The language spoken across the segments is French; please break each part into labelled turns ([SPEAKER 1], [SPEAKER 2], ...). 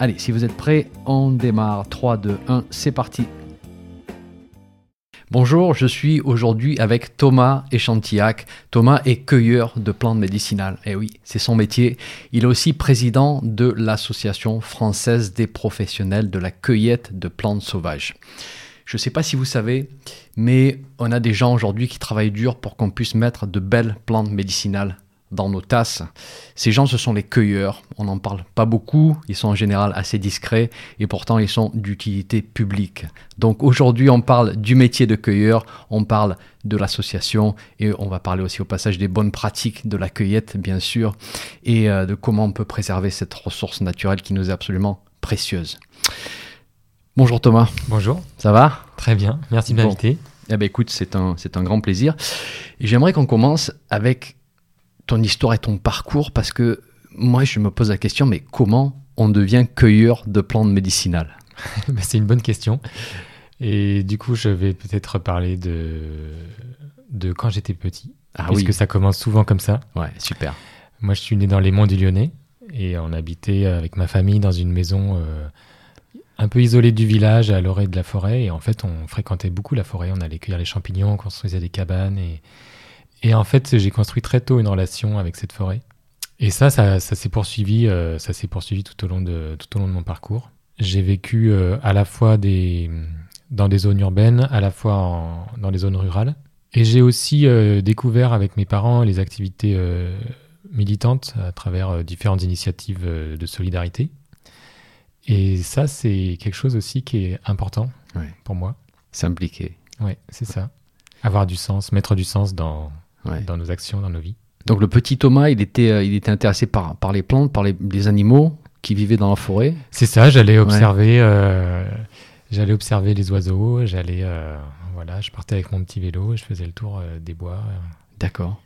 [SPEAKER 1] Allez, si vous êtes prêts, on démarre. 3, 2, 1, c'est parti. Bonjour, je suis aujourd'hui avec Thomas Échantillac. Thomas est cueilleur de plantes médicinales. Eh oui, c'est son métier. Il est aussi président de l'Association française des professionnels de la cueillette de plantes sauvages. Je ne sais pas si vous savez, mais on a des gens aujourd'hui qui travaillent dur pour qu'on puisse mettre de belles plantes médicinales dans nos tasses. Ces gens, ce sont les cueilleurs. On n'en parle pas beaucoup, ils sont en général assez discrets et pourtant ils sont d'utilité publique. Donc aujourd'hui, on parle du métier de cueilleur, on parle de l'association et on va parler aussi au passage des bonnes pratiques de la cueillette, bien sûr, et euh, de comment on peut préserver cette ressource naturelle qui nous est absolument précieuse. Bonjour Thomas.
[SPEAKER 2] Bonjour.
[SPEAKER 1] Ça va?
[SPEAKER 2] Très bien, merci de m'inviter.
[SPEAKER 1] Eh ben écoute, c'est un, c'est un grand plaisir. J'aimerais qu'on commence avec ton histoire et ton parcours parce que moi, je me pose la question, mais comment on devient cueilleur de plantes médicinales
[SPEAKER 2] bah, C'est une bonne question. Et du coup, je vais peut-être parler de, de quand j'étais petit. Ah puisque ça commence souvent comme ça.
[SPEAKER 1] Ouais, super.
[SPEAKER 2] Moi, je suis né dans les monts du Lyonnais et on habitait avec ma famille dans une maison euh, un peu isolée du village, à l'oreille de la forêt. Et en fait, on fréquentait beaucoup la forêt. On allait cueillir les champignons, on construisait des cabanes et, et en fait, j'ai construit très tôt une relation avec cette forêt. Et ça, ça, s'est poursuivi, euh, ça s'est poursuivi tout au long de tout au long de mon parcours. J'ai vécu euh, à la fois des dans des zones urbaines, à la fois dans des zones rurales. Et j'ai aussi euh, découvert avec mes parents les activités militantes à travers différentes initiatives de solidarité. Et ça, c'est quelque chose aussi qui est important pour moi.
[SPEAKER 1] S'impliquer.
[SPEAKER 2] Oui, c'est ça. Avoir du sens, mettre du sens dans, dans nos actions, dans nos vies.
[SPEAKER 1] Donc le petit Thomas, il était, euh, il était intéressé par, par les plantes, par les, animaux qui vivaient dans la forêt.
[SPEAKER 2] C'est ça, j'allais observer, euh, j'allais observer les oiseaux, j'allais, euh, voilà, je partais avec mon petit vélo, je faisais le tour des bois.
[SPEAKER 1] D'accord.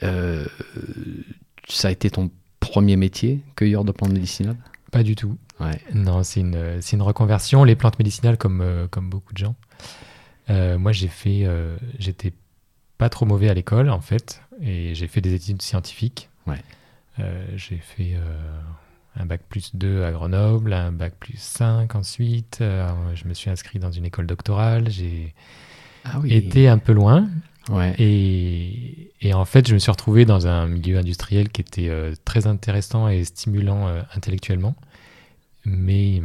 [SPEAKER 1] ça a été ton premier métier, cueilleur de plantes médicinales?
[SPEAKER 2] Pas du tout. Ouais. Non, c'est une, une reconversion. Les plantes médicinales, comme, comme beaucoup de gens. moi, j'ai fait, j'étais pas trop mauvais à l'école, en fait, et j'ai fait des études scientifiques. Ouais. Euh, j'ai fait euh, un bac plus 2 à Grenoble, un bac plus 5 ensuite. Euh, je me suis inscrit dans une école doctorale. J'ai ah été un peu loin. Ouais. Et, et, en fait, je me suis retrouvé dans un milieu industriel qui était très intéressant et stimulant intellectuellement, mais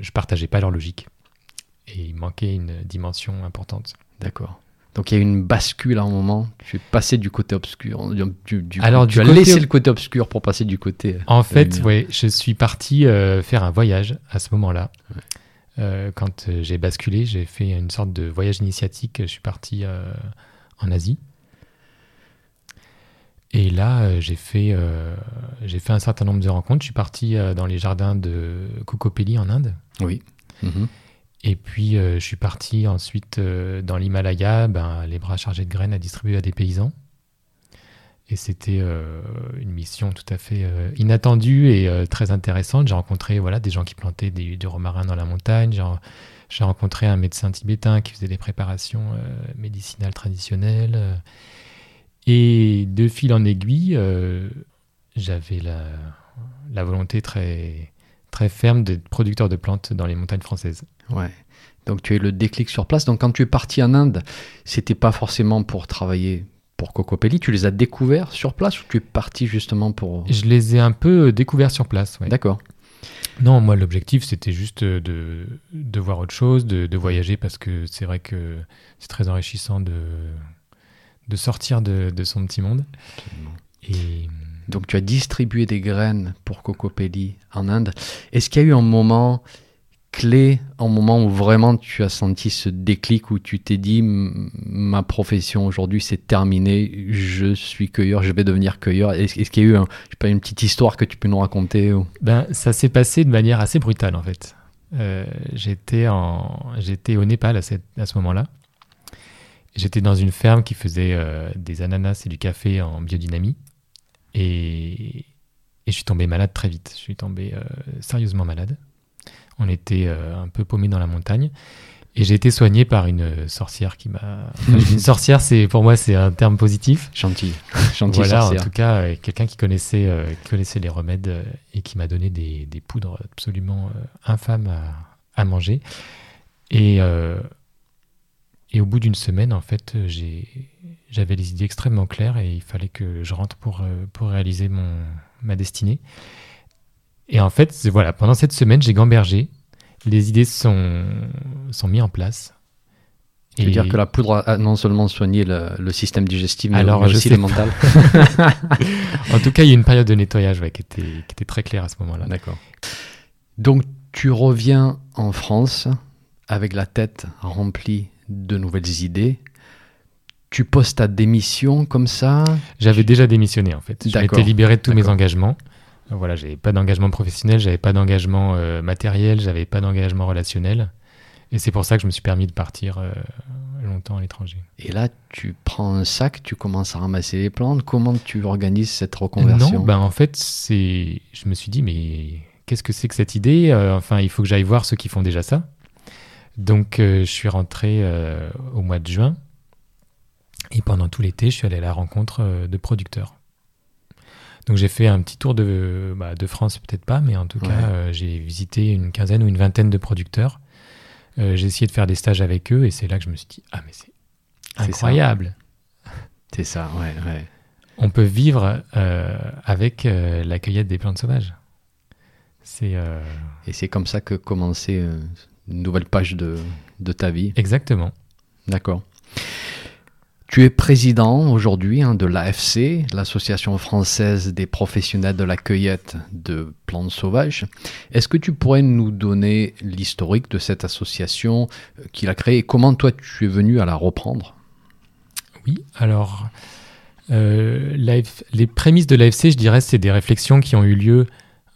[SPEAKER 2] je partageais pas leur logique. Et il manquait une dimension importante.
[SPEAKER 1] D'accord. Donc il y a eu une bascule à un moment. Tu es passé du côté obscur. Du, Alors tu as laissé le côté obscur pour passer du côté.
[SPEAKER 2] En fait, oui, je suis parti euh, faire un voyage à ce moment-là. Euh, quand euh, j'ai basculé, j'ai fait une sorte de voyage initiatique. Je suis parti en Asie. Et là, j'ai fait, j'ai fait un certain nombre de rencontres. Je suis parti dans les jardins de Kokopelli en Inde.
[SPEAKER 1] Oui. Mhm.
[SPEAKER 2] Et puis, euh, je suis parti ensuite euh, dans l'Himalaya, ben, les bras chargés de graines à distribuer à des paysans. Et c'était euh, une mission tout à fait inattendue et très intéressante. J'ai rencontré voilà, des gens qui plantaient des, du romarin dans la montagne. J'ai rencontré un médecin tibétain qui faisait des préparations médicinales traditionnelles. Et de fil en aiguille, j'avais la, la volonté très, très ferme d'être producteur de plantes dans les montagnes françaises.
[SPEAKER 1] Ouais. Donc tu as eu le déclic sur place. Donc quand tu es parti en Inde, c'était pas forcément pour travailler pour Cocopelli, tu les as découverts sur place ou tu es parti justement pour...
[SPEAKER 2] Je les ai un peu découverts sur place,
[SPEAKER 1] D'accord.
[SPEAKER 2] Non, moi l'objectif c'était juste de, de, voir autre chose, de, de voyager parce que c'est vrai que c'est très enrichissant de, de sortir de, de son petit monde.
[SPEAKER 1] Et... Donc tu as distribué des graines pour Cocopelli en Inde. Est-ce qu'il y a eu un moment clé en moment où vraiment tu as senti ce déclic où tu t'es dit ma profession aujourd'hui c'est terminé, je suis cueilleur, je vais devenir cueilleur Est-ce qu'il y a eu un, une petite histoire que tu peux nous raconter
[SPEAKER 2] ben, Ça s'est passé de manière assez brutale en fait. euh, j'étais au Népal à, cette- à ce moment-là. J'étais dans une ferme qui faisait euh, des ananas et du café en biodynamie. Et, et je suis tombé malade très vite. Je suis tombé euh, sérieusement malade. On était euh, un peu paumé dans la montagne. Et j'ai été soigné par une sorcière qui m'a. enfin, une sorcière, c'est pour moi, c'est un terme positif.
[SPEAKER 1] Gentil. Gentil
[SPEAKER 2] Voilà,
[SPEAKER 1] sorcière.
[SPEAKER 2] en tout cas, euh, quelqu'un qui connaissait, euh, qui connaissait les remèdes euh, et qui m'a donné des, des poudres absolument infâmes à, à manger. Et, et au bout d'une semaine, en fait, j'avais les idées extrêmement claires et il fallait que je rentre pour, pour réaliser mon, ma destinée. Et en fait, voilà, pendant cette semaine, j'ai gambergé. Les idées sont, sont mises en place.
[SPEAKER 1] Veux dire que la poudre a non seulement soigné le, le système digestif, mais,
[SPEAKER 2] Alors,
[SPEAKER 1] aussi
[SPEAKER 2] pas.
[SPEAKER 1] mentales.
[SPEAKER 2] En tout cas, il y a eu une période de nettoyage ouais, qui, était, qui était très claire à ce moment-là.
[SPEAKER 1] D'accord. Donc, tu reviens en France avec la tête remplie de nouvelles idées. Tu poses ta démission comme ça?
[SPEAKER 2] J'avais déjà démissionné en fait. Je m'étais libéré de tous mes engagements. Voilà, j'avais pas d'engagement professionnel, j'avais pas d'engagement euh, matériel, j'avais pas d'engagement relationnel. Et c'est pour ça que je me suis permis de partir euh, longtemps à l'étranger.
[SPEAKER 1] Et là, tu prends un sac, tu commences à ramasser les plantes. Comment tu organises cette reconversion?
[SPEAKER 2] Non, ben en fait, c'est, je me suis dit mais qu'est-ce que c'est que cette idée? Euh, Enfin, il faut que j'aille voir ceux qui font déjà ça. Donc, euh, je suis rentré au mois de juin. Et pendant tout l'été, je suis allé à la rencontre de producteurs. Donc j'ai fait un petit tour de, bah, de France, peut-être pas, mais en tout
[SPEAKER 1] Ouais.
[SPEAKER 2] cas, euh, j'ai visité une quinzaine ou une vingtaine de producteurs. Euh, j'ai essayé de faire des stages avec eux et c'est là que je me suis dit, ah mais c'est incroyable.
[SPEAKER 1] C'est ça, ouais, ouais.
[SPEAKER 2] On peut vivre euh, avec la cueillette des plantes sauvages. C'est
[SPEAKER 1] Et c'est comme ça que commençait une nouvelle page de, de ta vie.
[SPEAKER 2] exactement.
[SPEAKER 1] D'accord. Tu es président aujourd'hui hein, de l'AFC, l'Association française des professionnels de la cueillette de plantes sauvages. Est-ce que tu pourrais nous donner l'historique de cette association euh, qu'il a créée et comment toi tu es venu à la reprendre?
[SPEAKER 2] Oui, alors euh, les prémices de l'AFC, je dirais, c'est des réflexions qui ont eu lieu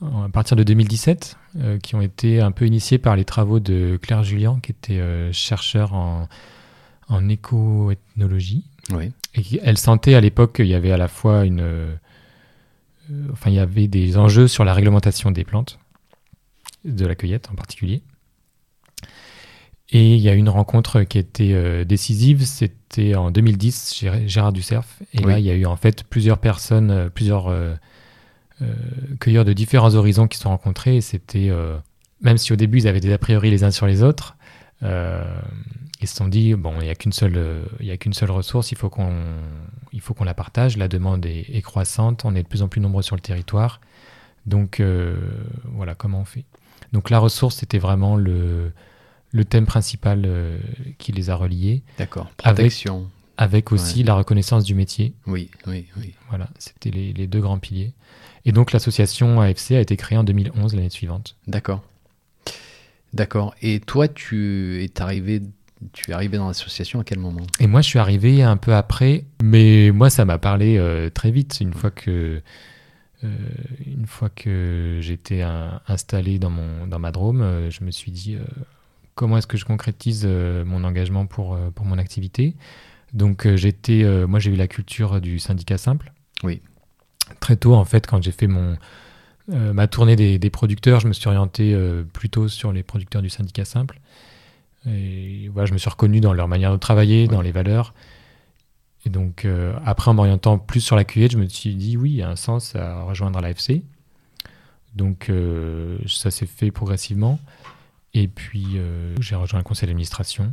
[SPEAKER 2] euh, à partir de 2017, euh, qui ont été un peu initiées par les travaux de Claire Julien, qui était chercheur en, en éco-ethnologie.
[SPEAKER 1] Oui.
[SPEAKER 2] Et qui- elle sentait à l'époque qu'il y avait à la fois une. euh, enfin, il y avait des enjeux sur la réglementation des plantes, de la cueillette en particulier. Et il y a eu une rencontre qui était euh, décisive, c'était en 2010 chez Gérard Ducerf. Et
[SPEAKER 1] Oui.
[SPEAKER 2] là, il y a eu en fait plusieurs personnes, euh, plusieurs euh, cueilleurs de différents horizons qui se sont rencontrés. Et c'était, même si au début ils avaient des a priori les uns sur les autres, ils se sont dit bon, il n'y a qu'une seule, euh, il y a qu'une seule ressource, il faut qu'on, il faut qu'on la partage. La demande est, est croissante, on est de plus en plus nombreux sur le territoire. Donc euh, voilà comment on fait. Donc la ressource, c'était vraiment le, le thème principal euh, qui les a reliés,
[SPEAKER 1] D'accord.
[SPEAKER 2] Avec-
[SPEAKER 1] Protection.
[SPEAKER 2] avec aussi
[SPEAKER 1] Ouais.
[SPEAKER 2] la reconnaissance du métier.
[SPEAKER 1] Oui, oui, oui.
[SPEAKER 2] Voilà, c'était les, les deux grands piliers. Et donc l'association AFC a été créée en 2011, l'année suivante.
[SPEAKER 1] D'accord. D'accord. Et toi, tu es arrivé, tu es arrivé dans l'association à quel moment?
[SPEAKER 2] Et moi, je suis arrivé un peu après, mais moi, ça m'a parlé euh, très vite. Une fois que, euh, une fois que j'étais installé dans, mon, dans ma Drôme, euh, je me suis dit comment est-ce que je concrétise mon engagement pour, pour mon activité? Donc, j'étais, moi, j'ai eu la culture du syndicat simple.
[SPEAKER 1] Oui.
[SPEAKER 2] Très tôt, en fait, quand j'ai fait mon, ma tournée des, des producteurs, je me suis orienté plutôt sur les producteurs du syndicat simple. Et voilà, je me suis reconnu dans leur manière de travailler, dans les valeurs. Et donc, euh, après, en m'orientant plus sur la cueillette, je me suis dit, oui, il y a un sens à rejoindre l'AFC. Donc, euh, ça s'est fait progressivement. Et puis, euh, j'ai rejoint le conseil d'administration.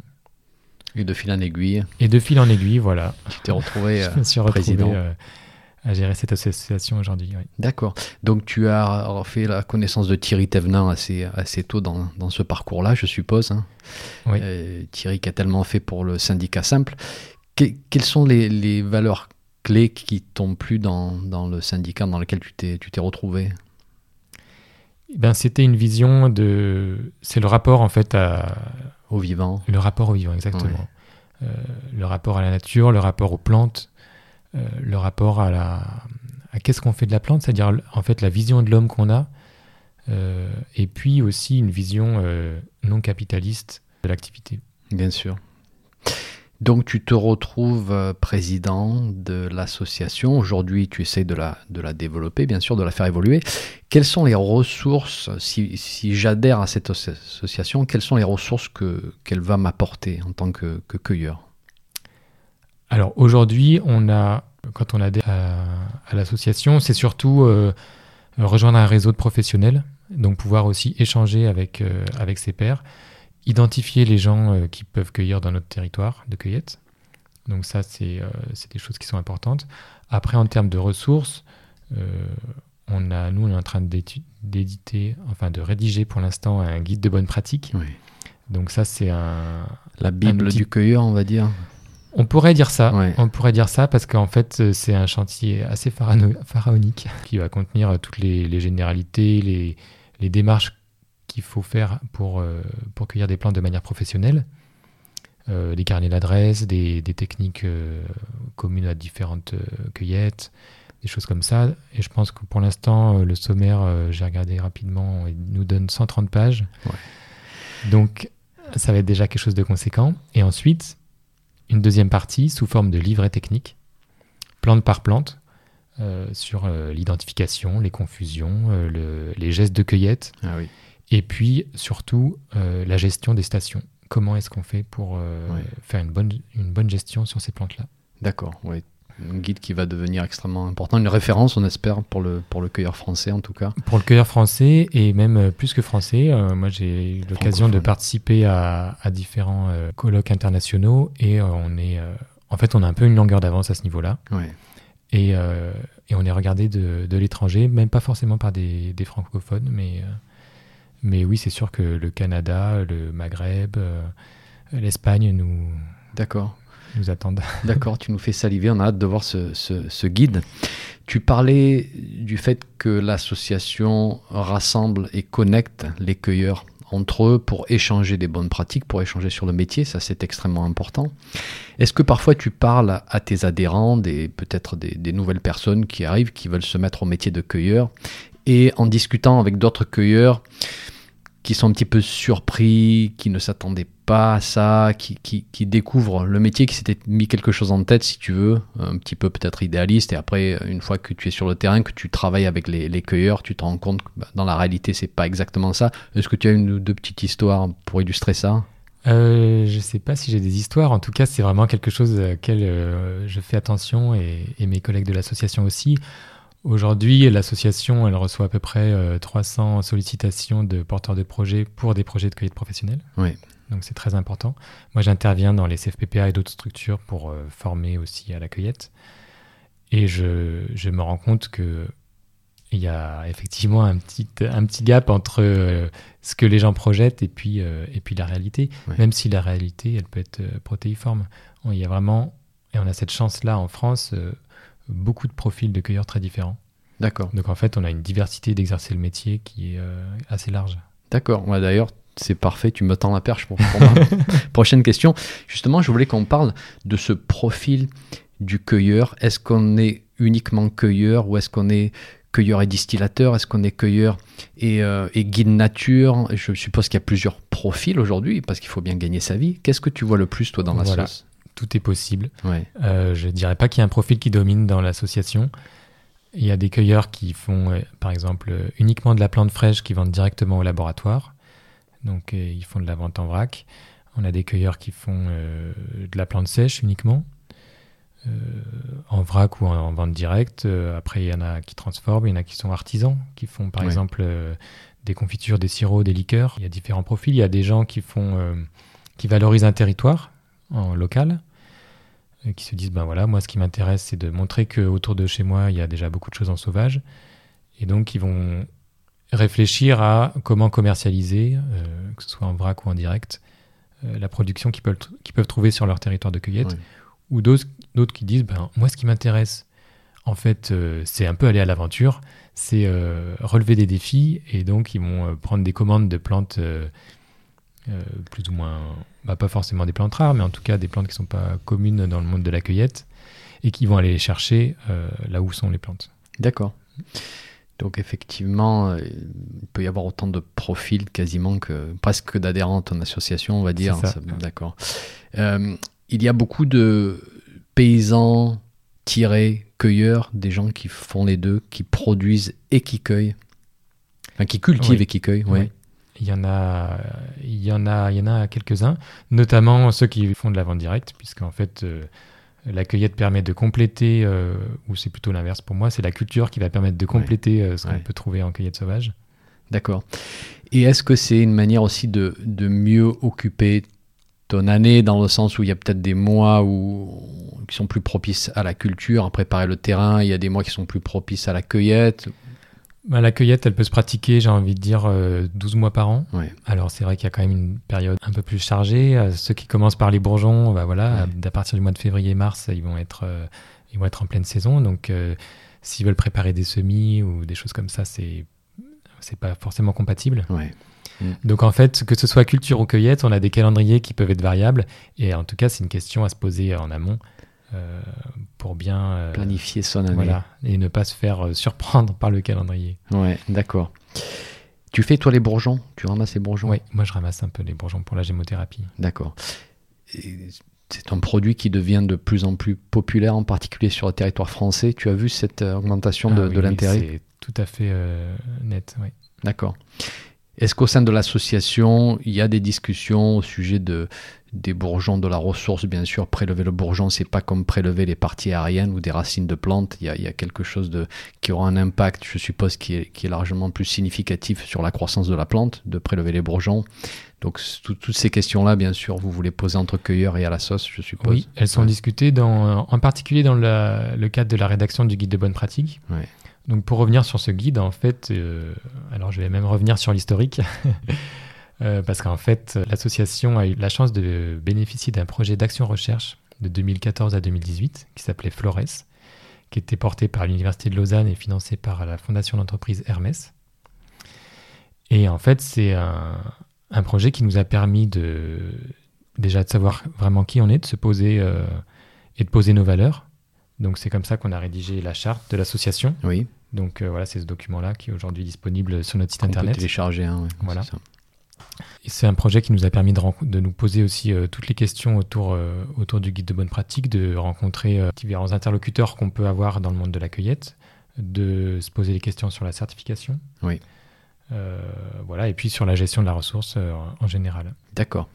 [SPEAKER 1] Et de fil en aiguille,
[SPEAKER 2] Et de fil en aiguille, voilà,
[SPEAKER 1] tu t'es retrouvé.
[SPEAKER 2] je me suis retrouvé
[SPEAKER 1] président.
[SPEAKER 2] À gérer cette association aujourd'hui. oui.
[SPEAKER 1] D'accord. Donc tu as fait la connaissance de Thierry Thévenin assez, assez tôt dans, dans ce parcours-là, je suppose. hein.
[SPEAKER 2] Oui.
[SPEAKER 1] Euh, Thierry qui a tellement fait pour le syndicat simple. Que- quelles sont les, les valeurs clés qui t'ont plu dans, dans le syndicat dans lequel tu t'es, tu t'es retrouvé?
[SPEAKER 2] Eh Ben, c'était une vision de. C'est le rapport en fait à
[SPEAKER 1] au vivant
[SPEAKER 2] le rapport au vivant exactement. Euh, le rapport à la nature, le rapport aux plantes, le rapport à la à qu'est-ce qu'on fait de la plante, c'est-à-dire en fait la vision de l'homme qu'on a et puis aussi une vision non capitaliste de l'activité.
[SPEAKER 1] Bien sûr. Donc tu te retrouves euh, président de l'association. Aujourd'hui, tu essaies de la, de la développer, bien sûr, de la faire évoluer. Quelles sont les ressources, si, si j'adhère à cette association, quelles sont les ressources que, qu'elle va m'apporter en tant que, cueilleur?
[SPEAKER 2] Alors aujourd'hui, on a, quand on adhère à, l'association, c'est surtout euh, rejoindre un réseau de professionnels, donc pouvoir aussi échanger avec, euh, avec ses pairs identifier les gens euh, qui peuvent cueillir dans notre territoire de cueillette. Donc ça, c'est euh, des choses qui sont importantes. Après, en termes de ressources, euh, on a, nous, on est en train d'éditer, enfin de rédiger pour l'instant un guide de bonne pratique. Donc ça, c'est un...
[SPEAKER 1] La Bible du cueilleur, on va dire.
[SPEAKER 2] On pourrait dire ça. On pourrait dire ça parce qu'en fait, c'est un chantier assez pharaonique qui va contenir toutes les, généralités, les, les démarches qu'il faut faire pour, euh, pour cueillir des plantes de manière professionnelle. Euh, des carnets d'adresse, des, des, techniques euh, communes à différentes cueillettes, des choses comme ça. Et je pense que pour l'instant, le sommaire, j'ai regardé rapidement, il nous donne 130 pages. Donc, ça va être déjà quelque chose de conséquent. Et ensuite, une deuxième partie sous forme de livret technique, plante par plante, sur l'identification, les confusions, les gestes de cueillette.
[SPEAKER 1] Ah oui.
[SPEAKER 2] Et puis surtout euh, la gestion des stations. Comment est-ce qu'on fait pour euh, faire une bonne, une bonne gestion sur ces plantes-là?
[SPEAKER 1] D'accord, oui. Un guide qui va devenir extrêmement important, une référence, on espère, pour le, pour le cueilleur français en tout cas.
[SPEAKER 2] Pour le cueilleur français et même euh, plus que français. moi, j'ai eu l'occasion de participer à, à différents colloques internationaux et on est, en fait, on a un peu une longueur d'avance à ce niveau-là.
[SPEAKER 1] Ouais.
[SPEAKER 2] Et, et, on est regardé de, de l'étranger, même pas forcément par des, des francophones, mais mais oui, c'est sûr que le Canada, le Maghreb, euh, l'Espagne nous,
[SPEAKER 1] D'accord.
[SPEAKER 2] Nous attendent.
[SPEAKER 1] D'accord, tu nous fais saliver, on a hâte de voir ce, guide. Tu parlais du fait que l'association rassemble et connecte les cueilleurs entre eux pour échanger des bonnes pratiques, pour échanger sur le métier, ça c'est extrêmement important. Est-ce que parfois tu parles à tes adhérents, des, peut-être des, des, nouvelles personnes qui arrivent, qui veulent se mettre au métier de cueilleur, et en discutant avec d'autres cueilleurs, qui sont un petit peu surpris, qui ne s'attendaient pas à ça, qui, découvrent le métier, qui s'était mis quelque chose en tête, si tu veux, un petit peu peut-être idéaliste. Et après, une fois que tu es sur le terrain, que tu travailles avec les, cueilleurs, tu te rends compte que bah, dans la réalité, c'est pas exactement ça. Est-ce que tu as une ou deux petites histoires pour illustrer ça?
[SPEAKER 2] Euh, je sais pas si j'ai des histoires. En tout cas, c'est vraiment quelque chose auquel euh, je fais attention et mes collègues de l'association aussi. Aujourd'hui, l'association, elle reçoit à peu près 300 euh, sollicitations de porteurs de projets pour des projets de cueillette professionnelle.
[SPEAKER 1] Oui.
[SPEAKER 2] Donc c'est très important. Moi, j'interviens dans les CFPPA et d'autres structures pour euh, former aussi à la cueillette. Et je, je me rends compte que il y a effectivement un petit, un petit gap entre euh, ce que les gens projettent et puis, et puis la réalité. Même si la réalité, elle peut être protéiforme. Il y a vraiment, et on a cette chance-là en France, beaucoup de profils de cueilleurs très différents.
[SPEAKER 1] D'accord.
[SPEAKER 2] Donc en fait, on a une diversité d'exercer le métier qui est euh, assez large.
[SPEAKER 1] D'accord. D'ailleurs, c'est parfait, tu me tends la perche pour, pour ma prochaine question. Justement, je voulais qu'on parle de ce profil du cueilleur. Est-ce qu'on est uniquement cueilleur ou est-ce qu'on est cueilleur et distillateur? Est-ce qu'on est cueilleur et, euh, et, guide nature? Je suppose qu'il y a plusieurs profils aujourd'hui parce qu'il faut bien gagner sa vie. Qu'est-ce que tu vois le plus toi dans la
[SPEAKER 2] voilà.
[SPEAKER 1] sauce?
[SPEAKER 2] Tout est possible.
[SPEAKER 1] Ouais.
[SPEAKER 2] Euh, je ne dirais pas qu'il y a un profil qui domine dans l'association. Il y a des cueilleurs qui font, euh, par exemple, euh, uniquement de la plante fraîche qui vendent directement au laboratoire. Donc, ils font de la vente en vrac. On a des cueilleurs qui font de la plante sèche uniquement, en vrac ou en, vente directe. après, il y en a qui transforment, il y en a qui sont artisans, qui font, par exemple, des confitures, des sirops, des liqueurs. Il y a différents profils. Il y a des gens qui font, qui valorisent un territoire en local qui se disent ben voilà, moi ce qui m'intéresse c'est de montrer que autour de chez moi il y a déjà beaucoup de choses en sauvage. Et donc ils vont réfléchir à comment commercialiser, euh, que ce soit en vrac ou en direct, euh, la production qu'ils peuvent, trouver sur leur territoire de cueillette, ou d'autres, d'autres qui disent ben moi ce qui m'intéresse en fait euh, c'est un peu aller à l'aventure, c'est relever des défis. Et donc ils vont prendre des commandes de plantes plus ou moins bah, pas forcément des plantes rares, mais en tout cas des plantes qui ne sont pas communes dans le monde de la cueillette et qui vont aller chercher euh, là où sont les plantes.
[SPEAKER 1] D'accord. Donc effectivement, euh, il peut y avoir autant de profils quasiment que presque d'adhérents à ton association, on va dire.
[SPEAKER 2] Ça.
[SPEAKER 1] D'accord. Euh, il y a beaucoup de paysans tirés, cueilleurs, des gens qui font les deux, qui produisent et qui cueillent. Enfin, qui cultivent
[SPEAKER 2] Oui.
[SPEAKER 1] et qui cueillent. Oui.
[SPEAKER 2] Il y en a, il y en a, il y en a quelques-uns, notamment ceux qui font de la vente directe, puisqu'en fait, euh, la cueillette permet de compléter, euh, ou c'est plutôt l'inverse pour moi, c'est la culture qui va permettre de compléter euh, ce qu'on peut trouver en cueillette sauvage.
[SPEAKER 1] D'accord. Et est-ce que c'est une manière aussi de, de mieux occuper ton année dans le sens où il y a peut-être des mois où, qui sont plus propices à la culture, à préparer le terrain, il y a des mois qui sont plus propices à la cueillette
[SPEAKER 2] Bah, la cueillette, elle peut se pratiquer, j'ai envie de dire, euh, 12 mois par an.
[SPEAKER 1] Ouais.
[SPEAKER 2] Alors c'est vrai qu'il y a quand même une période un peu plus chargée. Euh, ceux qui commencent par les bourgeons, bah voilà,
[SPEAKER 1] Ouais.
[SPEAKER 2] à partir du mois de février-mars, ils vont être, euh, ils vont être en pleine saison. Donc euh, s'ils veulent préparer des semis ou des choses comme ça, c'est c'est pas forcément compatible.
[SPEAKER 1] Ouais.
[SPEAKER 2] Donc en fait, que ce soit culture ou cueillette, on a des calendriers qui peuvent être variables. Et en tout cas, c'est une question à se poser en amont euh, pour bien euh,
[SPEAKER 1] Planifier son année.
[SPEAKER 2] voilà et ne pas se faire euh, surprendre par le calendrier.
[SPEAKER 1] Ouais, d'accord. Tu fais toi les bourgeons? Tu ramasses les bourgeons?
[SPEAKER 2] Oui, moi je ramasse un peu les bourgeons pour la gémothérapie.
[SPEAKER 1] D'accord. C'est un produit qui devient de plus en plus populaire, en particulier sur le territoire français. Tu as vu cette augmentation de,
[SPEAKER 2] Ah
[SPEAKER 1] de
[SPEAKER 2] oui,
[SPEAKER 1] l'intérêt?
[SPEAKER 2] C'est tout à fait euh, net, oui.
[SPEAKER 1] D'accord. Est-ce qu'au sein de l'association, il y a des discussions au sujet de, des bourgeons de la ressource? Bien sûr, prélever le bourgeon, c'est pas comme prélever les parties aériennes ou des racines de plantes. Il y a, il y a quelque chose de, qui aura un impact, je suppose, qui est, qui est largement plus significatif sur la croissance de la plante, de prélever les bourgeons. Donc, tout- toutes ces questions-là, bien sûr, vous voulez poser entre cueilleurs et à la sauce, je suppose.
[SPEAKER 2] Oui, elles sont
[SPEAKER 1] Ouais.
[SPEAKER 2] discutées dans, en particulier dans la- le cadre de la rédaction du guide de bonne pratique.
[SPEAKER 1] Ouais.
[SPEAKER 2] Donc pour revenir sur ce guide, en fait, euh, alors je vais même revenir sur l'historique, euh, parce qu'en fait, l'association a eu la chance de bénéficier d'un projet d'action-recherche de 2014 à 2018 qui s'appelait Flores, qui était porté par l'Université de Lausanne et financé par la fondation d'entreprise Hermès. Et en fait, c'est un, un projet qui nous a permis de déjà de savoir vraiment qui on est, de se poser euh, et de poser nos valeurs. Donc c'est comme ça qu'on a rédigé la charte de l'association.
[SPEAKER 1] Oui,
[SPEAKER 2] Donc euh, voilà, c'est ce document-là qui est aujourd'hui disponible sur notre site
[SPEAKER 1] on peut
[SPEAKER 2] internet.
[SPEAKER 1] télécharger. hein, ouais,
[SPEAKER 2] Voilà.
[SPEAKER 1] c'est
[SPEAKER 2] un projet qui nous a permis de, de nous poser aussi euh, toutes les questions autour, euh, autour du guide de bonne pratique, de rencontrer différents interlocuteurs qu'on peut avoir dans le monde de la cueillette, de se poser des questions sur la certification.
[SPEAKER 1] Oui.
[SPEAKER 2] Voilà, et puis sur la gestion de la ressource en général.
[SPEAKER 1] D'accord.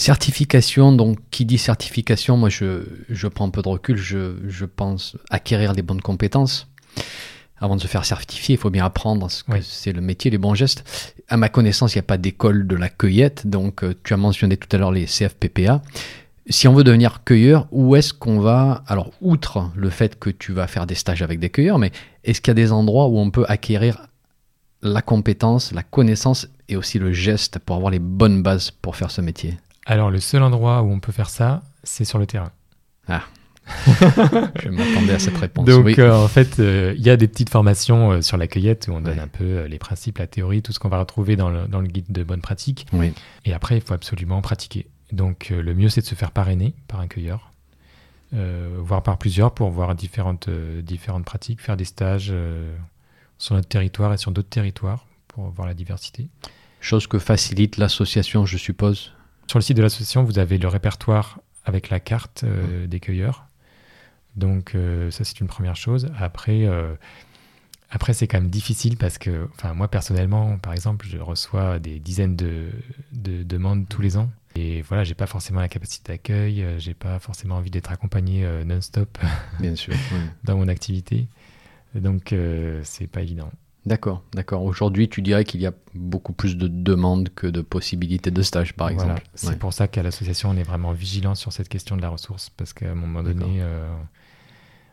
[SPEAKER 1] Certification, donc qui dit certification, moi je, je prends un peu de recul, je, je pense acquérir les bonnes compétences. Avant de se faire certifier, il faut bien apprendre ce que
[SPEAKER 2] Oui.
[SPEAKER 1] c'est le métier, les bons gestes. À ma connaissance, il n'y a pas d'école de la cueillette, donc euh, tu as mentionné tout à l'heure les CFPPA. Si on veut devenir cueilleur, où est-ce qu'on va Alors, outre le fait que tu vas faire des stages avec des cueilleurs, mais est-ce qu'il y a des endroits où on peut acquérir la compétence, la connaissance et aussi le geste pour avoir les bonnes bases pour faire ce métier?
[SPEAKER 2] Alors le seul endroit où on peut faire ça, c'est sur le terrain.
[SPEAKER 1] Je m'attendais à cette réponse.
[SPEAKER 2] Donc
[SPEAKER 1] oui.
[SPEAKER 2] euh, en fait, euh, il y a des petites formations euh, sur la cueillette où on donne
[SPEAKER 1] Ouais.
[SPEAKER 2] un peu les principes, la théorie, tout ce qu'on va retrouver dans le, dans le guide de bonne pratique.
[SPEAKER 1] oui.
[SPEAKER 2] Et après, il faut absolument pratiquer. Donc le mieux, c'est de se faire parrainer par un cueilleur, voire par plusieurs pour voir différentes, différentes pratiques, faire des stages sur notre territoire et sur d'autres territoires pour voir la diversité.
[SPEAKER 1] Chose que facilite l'association, je suppose.
[SPEAKER 2] Sur le site de l'association, vous avez le répertoire avec la carte euh, des cueilleurs. Donc euh, ça, c'est une première chose. Après, euh, après c'est quand même difficile parce que, enfin, moi personnellement, par exemple, je reçois des dizaines de, de demandes tous les ans. Et voilà, j'ai pas forcément la capacité d'accueil, j'ai pas forcément envie d'être accompagné non-stop
[SPEAKER 1] Bien sûr. oui.
[SPEAKER 2] dans mon activité. Donc c'est pas évident.
[SPEAKER 1] D'accord, d'accord. Aujourd'hui, tu dirais qu'il y a beaucoup plus de demandes que de possibilités de stage, par
[SPEAKER 2] Voilà.
[SPEAKER 1] exemple.
[SPEAKER 2] C'est
[SPEAKER 1] Ouais.
[SPEAKER 2] pour ça qu'à l'association, on est vraiment vigilant sur cette question de la ressource, parce qu'à un moment donné, euh,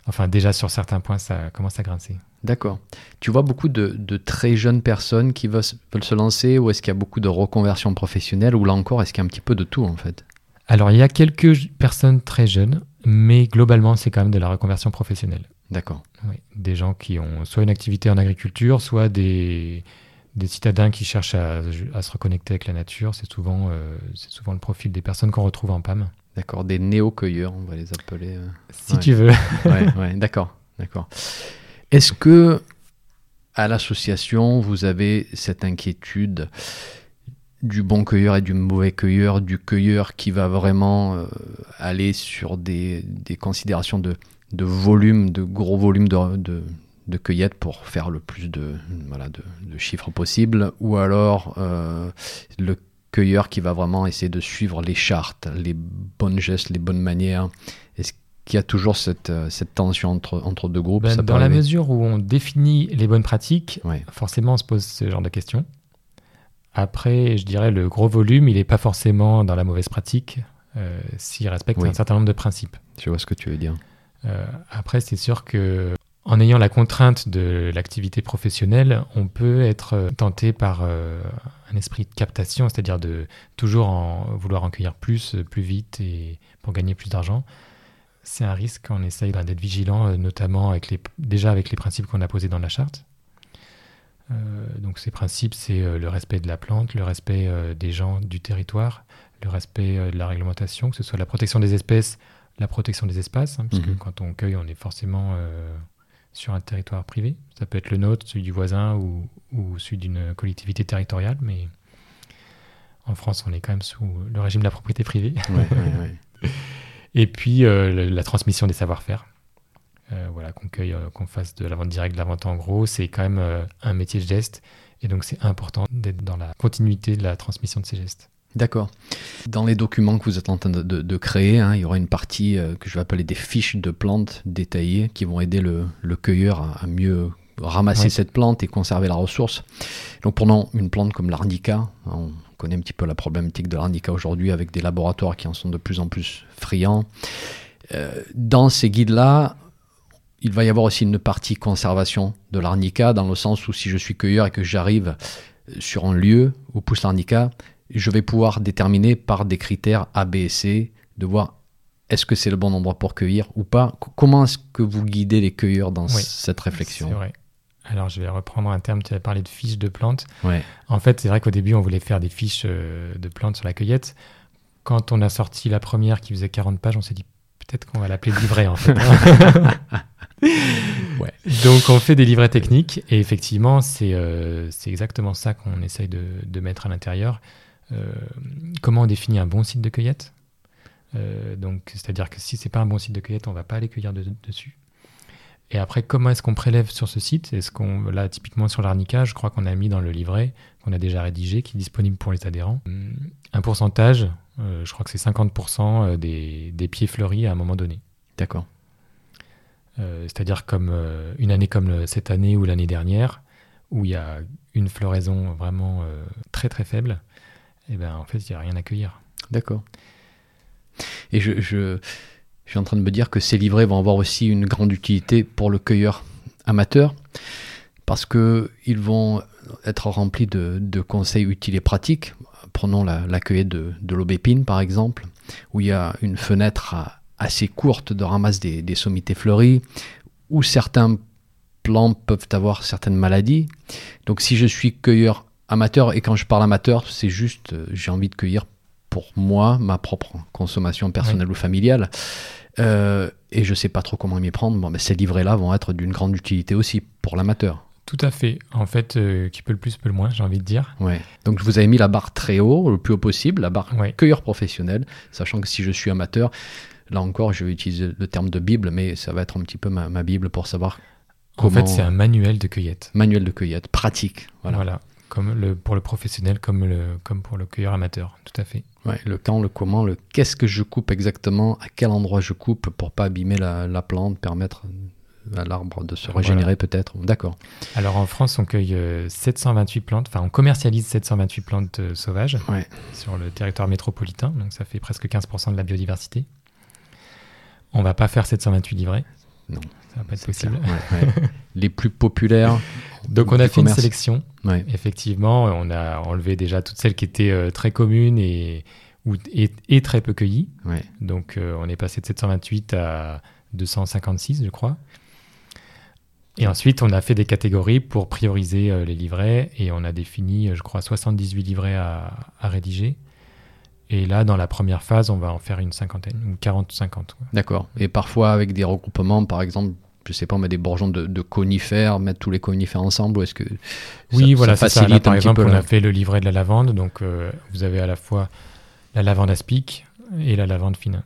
[SPEAKER 2] enfin déjà sur certains points, ça commence à grincer.
[SPEAKER 1] D'accord. Tu vois beaucoup de, de très jeunes personnes qui veulent, se- veulent se lancer ou est-ce qu'il y a beaucoup de reconversion professionnelle ou là encore, est-ce qu'il y a un petit peu de tout en fait?
[SPEAKER 2] Alors il y a quelques personnes très jeunes, mais globalement, c'est quand même de la reconversion professionnelle.
[SPEAKER 1] D'accord.
[SPEAKER 2] Oui. Des gens qui ont soit une activité en agriculture, soit des, des citadins qui cherchent à, à se reconnecter avec la nature. C'est souvent, euh, c'est souvent le profil des personnes qu'on retrouve en PAM.
[SPEAKER 1] D'accord. Des néo-cueilleurs, on va les appeler. euh.
[SPEAKER 2] Si
[SPEAKER 1] Ouais.
[SPEAKER 2] tu veux.
[SPEAKER 1] ouais, ouais, d'accord, d'accord. Est-ce que, à l'association, vous avez cette inquiétude du bon cueilleur et du mauvais cueilleur, du cueilleur qui va vraiment euh, aller sur des, des considérations de, de, volume, de gros volume de, de, de, cueillette pour faire le plus de, voilà, de, chiffres possible, ou alors euh, le cueilleur qui va vraiment essayer de suivre les chartes, les bonnes gestes, les bonnes manières. Est-ce qu'il y a toujours cette, euh, cette tension entre, entre deux groupes?
[SPEAKER 2] Ben, Dans la mesure où on définit les bonnes pratiques, forcément on se pose ce genre de questions. Après, je dirais, le gros volume, il n'est pas forcément dans la mauvaise pratique euh, s'il respecte un certain nombre de principes.
[SPEAKER 1] Je vois ce que tu veux dire.
[SPEAKER 2] Euh, après, c'est sûr que en ayant la contrainte de l'activité professionnelle, on peut être euh, tenté par un esprit de captation, c'est-à-dire de toujours en, vouloir en cueillir plus, plus vite et pour gagner plus d'argent. C'est un risque, on essaye d'être vigilant, notamment déjà avec les principes qu'on a posés dans la charte. Euh, donc ces principes, c'est euh, le respect de la plante, le respect euh, des gens du territoire, le respect de la réglementation, que ce soit la protection des espèces, la protection des espaces, hein, puisque mhm. quand on cueille, on est forcément sur un territoire privé. Ça peut être le nôtre, celui du voisin ou, ou celui d'une collectivité territoriale, mais en France, on est quand même sous le régime de la propriété privée. Et puis la transmission des savoir-faire. Euh, voilà, qu'on cueille, euh, qu'on fasse de la vente directe, de la vente en gros, c'est quand même euh, un métier de geste. Et donc, c'est important d'être dans la continuité de la transmission de ces gestes.
[SPEAKER 1] D'accord. Dans les documents que vous êtes en train de, créer, hein, il y aura une partie que je vais appeler des fiches de plantes détaillées qui vont aider le, cueilleur à, mieux ramasser cette plante et conserver la ressource. Donc pendant une plante comme l'arnica, hein, on connaît un petit peu la problématique de l'arnica aujourd'hui avec des laboratoires qui en sont de plus en plus friands. dans ces guides-là, il va y avoir aussi une partie conservation de l'arnica, dans le sens où si je suis cueilleur et que j'arrive sur un lieu où pousse l'arnica, je vais pouvoir déterminer par des critères A, B et C, de voir est-ce que c'est le bon endroit pour cueillir ou pas. Comment est-ce que vous guidez les cueilleurs dans cette réflexion?
[SPEAKER 2] C'est vrai. Alors, je vais reprendre un terme, tu as parlé de fiches de plantes. En fait, c'est vrai qu'au début, on voulait faire des fiches euh, de plantes sur la cueillette. Quand on a sorti la première qui faisait 40 pages, on s'est dit peut-être qu'on va l'appeler livret en fait. ouais. Donc on fait des livrets techniques et effectivement c'est euh, exactement ça qu'on essaye de, de, mettre à l'intérieur. Euh, comment on définit un bon site de cueillette euh, Donc c'est-à-dire que si c'est pas un bon site de cueillette, on va pas aller cueillir dessus. Et après, comment est-ce qu'on prélève sur ce site? Est-ce qu'on là typiquement sur l'arnica, je crois qu'on a mis dans le livret qu'on a déjà rédigé, qui est disponible pour les adhérents, un pourcentage. je crois que c'est 50% des, des pieds fleuris à un moment donné.
[SPEAKER 1] D'accord.
[SPEAKER 2] Euh, c'est-à-dire comme euh, une année comme cette année ou l'année dernière, où il y a une floraison vraiment euh, très très faible, et eh ben en fait il n'y a rien à cueillir.
[SPEAKER 1] D'accord. Et je, je, suis en train de me dire que ces livrets vont avoir aussi une grande utilité pour le cueilleur amateur, parce qu'ils vont être remplis de, de, conseils utiles et pratiques. Prenons la, cueillette de, de l'aubépine par exemple, où il y a une fenêtre assez courte de ramasse des, sommités fleuries, où certains plants peuvent avoir certaines maladies. Donc si je suis cueilleur amateur, et quand je parle amateur, c'est juste, euh, j'ai envie de cueillir pour moi, ma propre consommation personnelle ou familiale, euh, et je ne sais pas trop comment m'y prendre, bon, mais ces livrets-là vont être d'une grande utilité aussi pour l'amateur.
[SPEAKER 2] Tout à fait. En fait, euh, qui peut le plus peut le moins, j'ai envie de dire.
[SPEAKER 1] Ouais. Donc, je vous avais mis la barre très haut, le plus haut possible, la barre cueilleur professionnel, sachant que si je suis amateur, Là encore, je vais utiliser le terme de Bible, mais ça va être un petit peu ma, Bible pour savoir
[SPEAKER 2] comment. En fait, c'est un manuel de cueillette.
[SPEAKER 1] Manuel de cueillette, pratique.
[SPEAKER 2] Voilà. Comme le, pour le professionnel, comme, le, comme pour le cueilleur amateur, tout à fait.
[SPEAKER 1] Ouais, le quand, le comment, le qu'est-ce que je coupe exactement, à quel endroit je coupe pour pas abîmer la, plante, permettre à l'arbre de se régénérer peut-être. D'accord.
[SPEAKER 2] Alors en France, on cueille 728 euh, plantes, enfin on commercialise 728 plantes euh, sauvages sur le territoire métropolitain, donc ça fait presque 15% de la biodiversité. On va pas faire 728 livrets.
[SPEAKER 1] Non. Ça va pas être possible. Les plus populaires.
[SPEAKER 2] Donc on a fait une sélection. Effectivement, on a enlevé déjà toutes celles qui étaient euh, très communes et, et, très peu cueillies. Donc euh, on est passé de 728 à 256, je crois. Et ensuite, on a fait des catégories pour prioriser euh, les livrets et on a défini, je crois, 78 livrets à rédiger. Et là, dans la première phase, on va en faire une cinquantaine, ou 40-50.
[SPEAKER 1] D'accord. Et parfois avec des regroupements, par exemple, je sais pas, mais des bourgeons de, conifères, mettre tous les conifères ensemble ou est-ce que
[SPEAKER 2] oui, voilà, ça facilite par exemple, on a fait le livret de la lavande, donc euh, vous avez à la fois la lavande aspic et la lavande fine.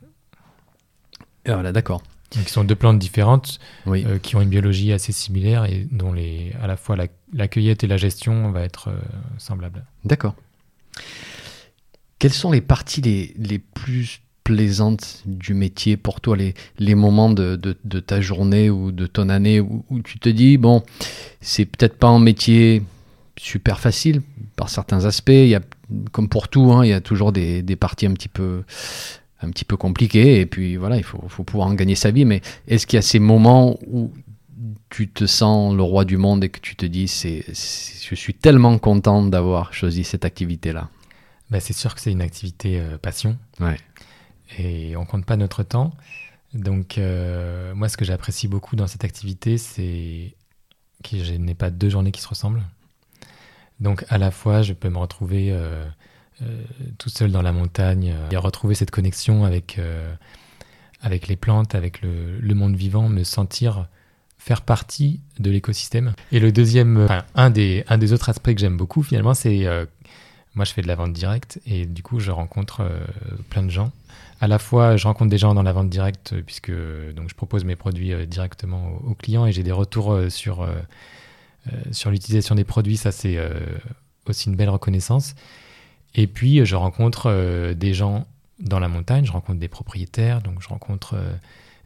[SPEAKER 1] Ah, voilà, d'accord.
[SPEAKER 2] Donc, qui sont deux plantes différentes, euh, qui ont une biologie assez similaire et dont les, à la fois la, cueillette et la gestion va être euh, semblables.
[SPEAKER 1] D'accord. Quelles sont les parties les, plus plaisantes du métier pour toi, les, moments de, ta journée ou de ton année où, tu te dis, bon, c'est peut-être pas un métier super facile par certains aspects, comme pour tout, hein, il y a toujours des, parties un petit peu compliquées, et puis voilà, il faut, pouvoir en gagner sa vie, mais est-ce qu'il y a ces moments où tu te sens le roi du monde et que tu te dis, je suis tellement content d'avoir choisi cette activité-là?
[SPEAKER 2] Bah, C'est sûr que c'est une activité euh, passion.
[SPEAKER 1] Ouais
[SPEAKER 2] et on compte pas notre temps. Donc, euh, moi, ce que j'apprécie beaucoup dans cette activité, c'est que je n'ai pas deux journées qui se ressemblent. Donc, à la fois, je peux me retrouver euh, tout seul dans la montagne et retrouver cette connexion avec, avec les plantes, avec le, le, monde vivant, me sentir faire partie de l'écosystème. Et le deuxième, un, des, un des autres aspects que j'aime beaucoup, finalement, c'est moi, je fais de la vente directe et du coup, je rencontre plein de gens à la fois, je rencontre des gens dans la vente directe, euh, puisque donc, je propose mes produits euh, directement aux, clients et j'ai des retours euh, sur, sur l'utilisation des produits. Ça, c'est aussi une belle reconnaissance. Et puis, je rencontre des gens dans la montagne, je rencontre des propriétaires, donc je rencontre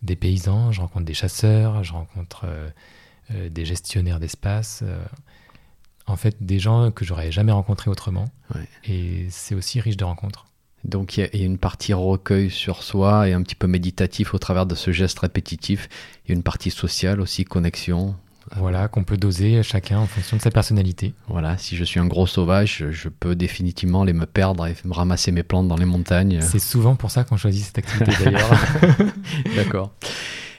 [SPEAKER 2] des paysans, je rencontre des chasseurs, je rencontre des gestionnaires d'espace. En fait, des gens que j'aurais jamais rencontrés autrement. Et c'est aussi riche de rencontres.
[SPEAKER 1] Donc il y, a une partie recueil sur soi et un petit peu méditatif au travers de ce geste répétitif. Il y a une partie sociale aussi, connexion.
[SPEAKER 2] Voilà, qu'on peut doser chacun en fonction de sa personnalité.
[SPEAKER 1] Voilà, si je suis un gros sauvage, je peux définitivement aller me perdre et me ramasser mes plantes dans les montagnes.
[SPEAKER 2] C'est souvent pour ça qu'on choisit cette activité d'ailleurs.
[SPEAKER 1] D'accord.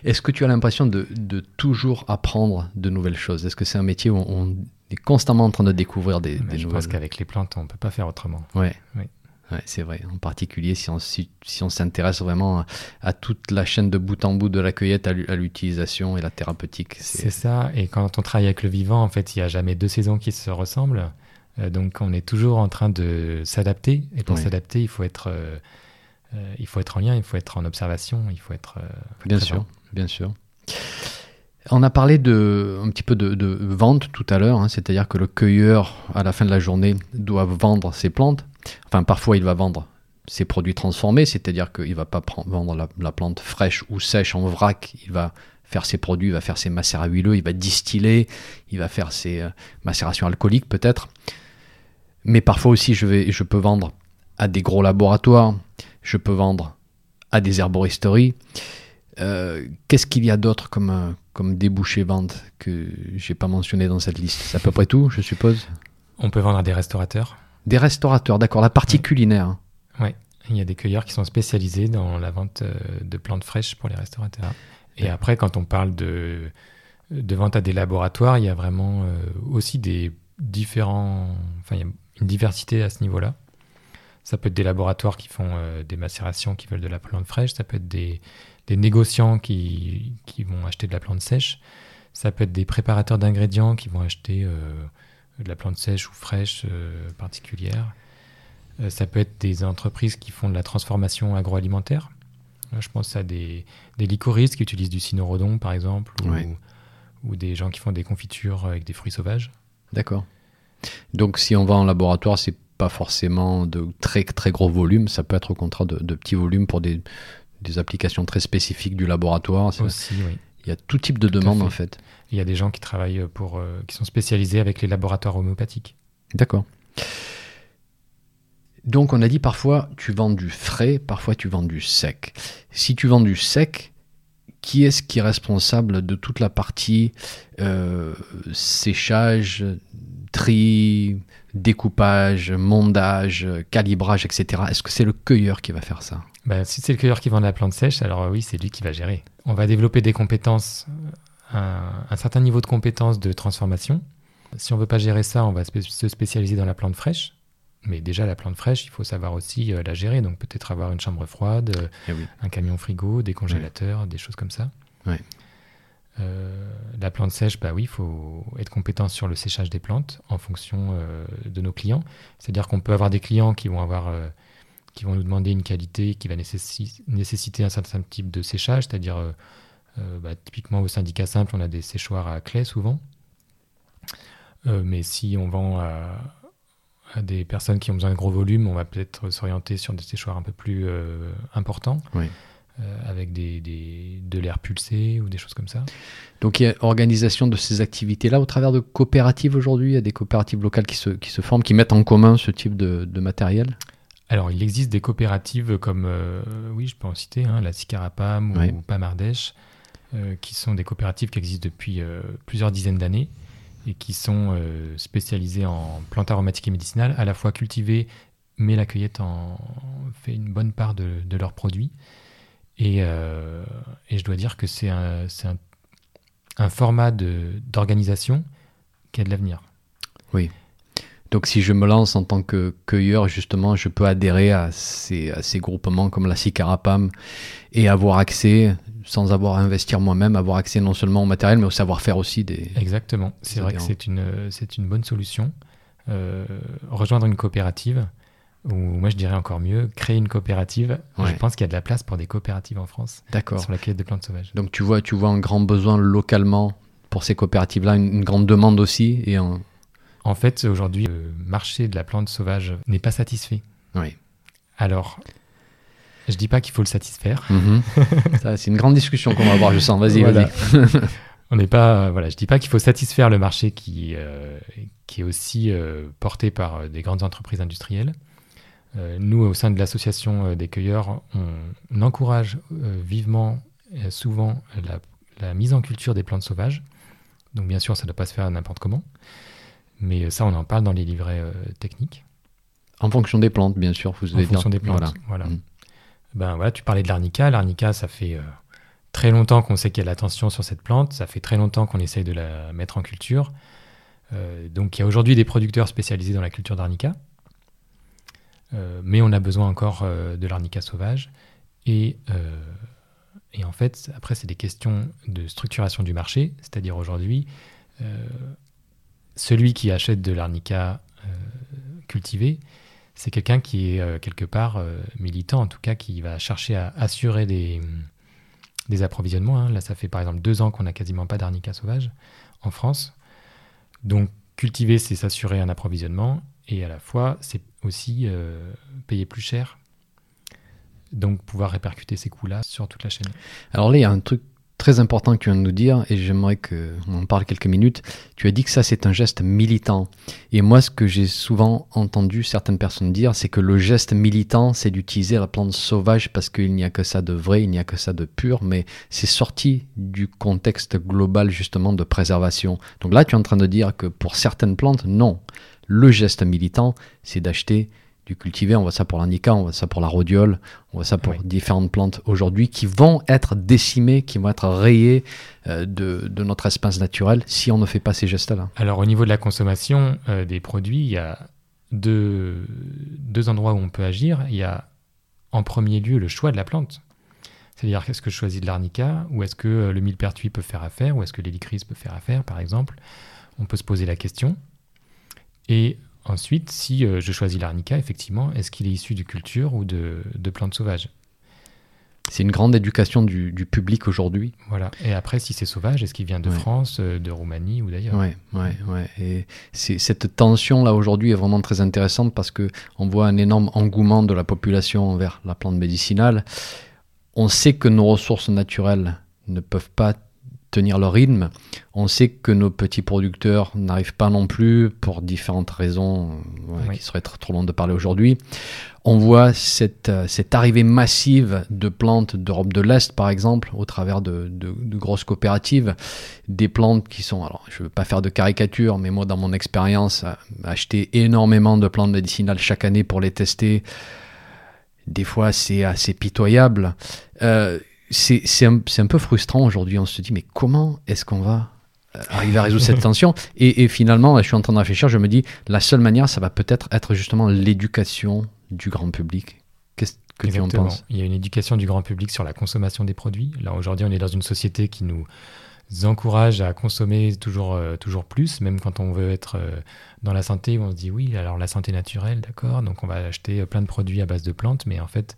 [SPEAKER 1] Est-ce que tu as l'impression de, de, toujours apprendre de nouvelles choses? Est-ce que c'est un métier où on est constamment en train de découvrir des, des nouvelles
[SPEAKER 2] Je pense qu'avec les plantes, on ne peut pas faire autrement.
[SPEAKER 1] Ouais. Oui c'est vrai. En particulier, si on, si, on s'intéresse vraiment à, toute la chaîne de bout en bout de la cueillette à l'utilisation et la thérapeutique.
[SPEAKER 2] C'est ça. Et quand on travaille avec le vivant, en fait, il n'y a jamais deux saisons qui se ressemblent. Euh, donc, on est toujours en train de s'adapter. Et pour s'adapter, il faut être, euh, euh, il faut être en lien, il faut être en observation, il faut être.
[SPEAKER 1] bien sûr, bien sûr. On a parlé de, un petit peu de, vente tout à l'heure, hein. c'est-à-dire que le cueilleur, à la fin de la journée, doit vendre ses plantes. Enfin, parfois, il va vendre ses produits transformés, c'est-à-dire qu'il ne va pas vendre la, plante fraîche ou sèche en vrac, il va faire ses produits, il va faire ses macérats huileux, il va distiller, il va faire ses euh, macérations alcooliques peut-être. Mais parfois aussi, je, peux vendre à des gros laboratoires, je peux vendre à des herboristeries. Euh, qu'est-ce qu'il y a d'autre comme, euh, comme débouché vente que j'ai pas mentionné dans cette liste? C'est à peu près tout, je suppose?
[SPEAKER 2] On peut vendre à des restaurateurs.
[SPEAKER 1] Des restaurateurs, d'accord, la partie culinaire.
[SPEAKER 2] Oui, il y a des cueilleurs qui sont spécialisés dans la vente euh, de plantes fraîches pour les restaurateurs. Et après, quand on parle de, de vente à des laboratoires, il y a vraiment euh, aussi des différents. Enfin, il y a une diversité à ce niveau-là. Ça peut être des laboratoires qui font euh, des macérations, qui veulent de la plante fraîche. Ça peut être des, des négociants qui, qui, vont acheter de la plante sèche. Ça peut être des préparateurs d'ingrédients qui vont acheter de la plante sèche ou fraîche euh, particulière. Euh, ça peut être des entreprises qui font de la transformation agroalimentaire. je pense à des, des licoristes qui utilisent du cynorhodon, par exemple, ou, des gens qui font des confitures avec des fruits sauvages.
[SPEAKER 1] D'accord. Donc, si on va en laboratoire, c'est pas forcément de très très gros volumes, ça peut être au contraire de, petits volumes pour des, des, applications très spécifiques du laboratoire.
[SPEAKER 2] Aussi, oui.
[SPEAKER 1] Il y a tout type de demande en fait.
[SPEAKER 2] Il y a des gens qui travaillent pour, euh, qui sont spécialisés avec les laboratoires homéopathiques.
[SPEAKER 1] D'accord. Donc on a dit parfois tu vends du frais, parfois tu vends du sec. Si tu vends du sec, qui est-ce qui est responsable de toute la partie euh, séchage, tri, découpage, mondage, calibrage, etc. Est-ce que c'est le cueilleur qui va faire ça?
[SPEAKER 2] Bah, Si c'est le cueilleur qui vend la plante sèche, alors oui, c'est lui qui va gérer. On va développer des compétences, un, un certain niveau de compétences de transformation. Si on veut pas gérer ça, on va se spécialiser dans la plante fraîche. Mais déjà, la plante fraîche, il faut savoir aussi euh, la gérer. Donc peut-être avoir une chambre froide, eh un camion frigo, des congélateurs, des choses comme ça. La plante sèche, bah oui, il faut être compétent sur le séchage des plantes en fonction de nos clients. C'est-à-dire qu'on peut avoir des clients qui vont vont nous demander une qualité qui va nécessiter un certain type de séchage, c'est-à-dire euh, euh, bah, typiquement au syndicat simple, on a des séchoirs à clé souvent. Euh, mais si on vend à, des personnes qui ont besoin de gros volumes, on va peut-être s'orienter sur des séchoirs un peu plus importants. Avec des, de l'air pulsé ou des choses comme ça.
[SPEAKER 1] Donc il y a organisation de ces activités-là au travers de coopératives aujourd'hui Il y a des coopératives locales qui se, qui se forment, qui mettent en commun ce type de, de matériel
[SPEAKER 2] alors, il existe des coopératives comme, euh, oui, je peux en citer, hein, la Sicarapam ou Pamardèche, euh, qui sont des coopératives qui existent depuis euh, plusieurs dizaines d'années et qui sont spécialisées en plantes aromatiques et médicinales, à la fois cultivées, mais la cueillette en fait une bonne part de, leurs produits. Et, je dois dire que c'est un, un, un, format d'organisation qui a de l'avenir.
[SPEAKER 1] Oui. Donc si je me lance en tant que cueilleur, justement, je peux adhérer à ces, ces groupements comme la Sicarapam et avoir accès, sans avoir à investir moi-même, avoir accès non seulement au matériel, mais au savoir-faire aussi des...
[SPEAKER 2] Exactement, c'est vrai que c'est une, c'est une bonne solution. Euh, rejoindre une coopérative, ou moi je dirais encore mieux, créer une coopérative. Je pense qu'il y a de la place pour des coopératives en France sur la quête de plantes sauvages.
[SPEAKER 1] Donc tu vois, tu vois un grand besoin localement pour ces coopératives-là, une, une grande demande aussi, et un
[SPEAKER 2] en fait, aujourd'hui, le marché de la plante sauvage n'est pas satisfait.
[SPEAKER 1] Oui.
[SPEAKER 2] Alors, je dis pas qu'il faut le satisfaire.
[SPEAKER 1] Mhm. c'est une grande discussion qu'on va avoir, je sens. Vas-y, vas-y.
[SPEAKER 2] On n'est pas, voilà, je dis pas qu'il faut satisfaire le marché qui, euh, qui est aussi euh, porté par euh, des grandes entreprises industrielles. Nous, au sein de l'association des cueilleurs, on, encourage vivement et souvent la, la, mise en culture des plantes sauvages. Donc, bien sûr, ça ne doit pas se faire n'importe comment. Mais ça, on en parle dans les livrets euh, techniques.
[SPEAKER 1] En fonction des plantes, bien sûr.
[SPEAKER 2] Vous en fonction des plantes, voilà. Mm. Ben voilà, tu parlais de l'arnica. L'arnica, ça fait euh, très longtemps qu'on sait qu'il y a de l'attention sur cette plante. Ça fait très longtemps qu'on essaye de la mettre en culture. Euh, donc il y a aujourd'hui des producteurs spécialisés dans la culture d'arnica. Mais on a besoin encore de l'arnica sauvage. Et, et, en fait, après, c'est des questions de structuration du marché. C'est-à-dire aujourd'hui, celui qui achète de l'arnica euh, cultivé, c'est quelqu'un qui est euh, quelque part euh, militant, en tout cas qui va chercher à assurer des, des approvisionnements. Hein. Là, ça fait par exemple deux ans qu'on n'a quasiment pas d'arnica sauvage en France. Donc, cultiver, c'est s'assurer un approvisionnement et à la fois, c'est aussi payer plus cher. Donc, pouvoir répercuter ces coûts-là sur toute la chaîne.
[SPEAKER 1] Alors là, il y a un truc très important que tu viens de nous dire, et j'aimerais qu'on en parle quelques minutes. Tu as dit que ça, c'est un geste militant. Et moi, ce que j'ai souvent entendu certaines personnes dire, c'est que le geste militant, c'est d'utiliser la plante sauvage parce qu'il n'y a que ça de vrai, il n'y a que ça de pur, mais c'est sorti du contexte global, justement, de préservation. Donc là, tu es en train de dire que pour certaines plantes, non. Le geste militant, c'est d'acheter du cultivé, on voit ça pour l'indica, on voit ça pour la rhodiole, on voit ça pour différentes plantes aujourd'hui qui vont être décimées, qui vont être rayées euh, de, notre espace naturel si on ne fait pas ces gestes-là.
[SPEAKER 2] Alors au niveau de la consommation euh, des produits, il y a deux, deux endroits où on peut agir. Il y a en premier lieu le choix de la plante. C'est-à-dire, est-ce que je choisis de l'arnica ou est-ce que euh, le millepertuis peut faire affaire ou est-ce que l'hélicris peut faire affaire, par exemple? On peut se poser la question. Et Ensuite, si euh, je choisis l'arnica, effectivement, est-ce qu'il est issu de culture ou de, plantes sauvages?
[SPEAKER 1] C'est une grande éducation du, public aujourd'hui.
[SPEAKER 2] Voilà. Et après, si c'est sauvage, est-ce qu'il vient de France, euh, de Roumanie ou d'ailleurs?
[SPEAKER 1] Oui, ouais, ouais. Et cette tension-là aujourd'hui est vraiment très intéressante parce que on voit un énorme engouement de la population envers la plante médicinale. On sait que nos ressources naturelles ne peuvent pas tenir le rythme. On sait que nos petits producteurs n'arrivent pas non plus pour différentes raisons euh, qui seraient trop long de parler aujourd'hui. On voit cette, euh, cette, arrivée massive de plantes d'Europe de l'Est, par exemple, au travers de, grosses coopératives. Des plantes qui sont, alors je ne veux pas faire de caricature, mais moi, dans mon expérience, euh, acheter énormément de plantes médicinales chaque année pour les tester, des fois c'est assez pitoyable c'est un, un, peu frustrant aujourd'hui. On se dit, mais comment est-ce qu'on va euh, arriver à résoudre cette tension? Et, finalement, je suis en train de réfléchir, je me dis, la seule manière, ça va peut-être être justement l'éducation du grand public. Qu'est-ce que tu en penses?
[SPEAKER 2] Il y a une éducation du grand public sur la consommation des produits. Là, aujourd'hui, on est dans une société qui nous encouragent à consommer toujours, euh, toujours plus, même quand on veut être euh, dans la santé, on se dit oui, alors la santé naturelle, d'accord, donc on va acheter plein de produits à base de plantes, mais en fait,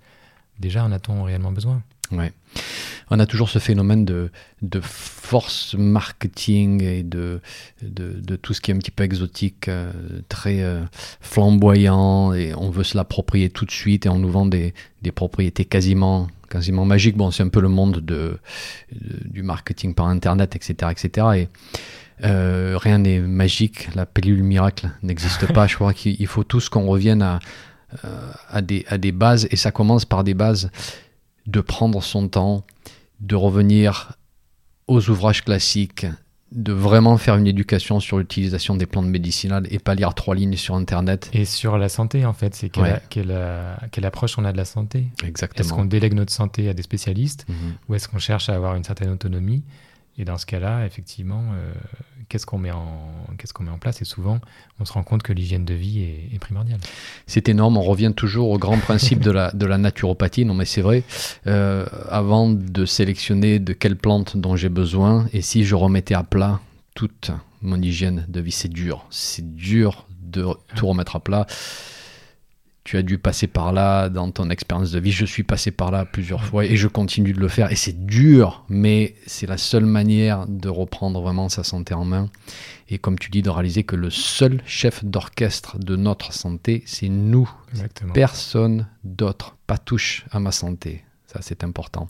[SPEAKER 2] déjà, en a-t-on réellement besoin?
[SPEAKER 1] Ouais. On a toujours ce phénomène de, de force marketing et de, de, tout ce qui est un petit peu exotique, euh, très flamboyant, et on veut se l'approprier tout de suite, et on nous vend des, des propriétés quasiment quasiment magique. Bon, c'est un peu le monde de, du marketing par Internet, etc. etc. Et euh, rien n'est magique, la pilule miracle n'existe pas. Je crois qu'il faut tous qu'on revienne à, euh, à, des, à des bases, et ça commence par des bases de prendre son temps, de revenir aux ouvrages classiques, de vraiment faire une éducation sur l'utilisation des plantes médicinales et pas lire trois lignes sur Internet.
[SPEAKER 2] Et sur la santé, en fait, c'est quelle, quelle, approche on a de la santé?
[SPEAKER 1] Exactement.
[SPEAKER 2] Est-ce qu'on délègue notre santé à des spécialistes mhm. ou est-ce qu'on cherche à avoir une certaine autonomie? Et dans ce cas-là, effectivement, euh, qu'est-ce qu'on met, qu'est-ce qu'on met en place? Et souvent, on se rend compte que l'hygiène de vie est, primordiale.
[SPEAKER 1] C'est énorme. On revient toujours au grand principe de, la, de la naturopathie. Non, mais c'est vrai. Euh, avant de sélectionner de quelle plante dont j'ai besoin, et si je remettais à plat toute mon hygiène de vie, c'est dur. C'est dur de tout remettre à plat tu as dû passer par là dans ton expérience de vie. Je suis passé par là plusieurs fois et je continue de le faire. Et c'est dur, mais c'est la seule manière de reprendre vraiment sa santé en main. Et comme tu dis, de réaliser que le seul chef d'orchestre de notre santé, c'est nous. Personne d'autre. Pas touche à ma santé. Ça, c'est important.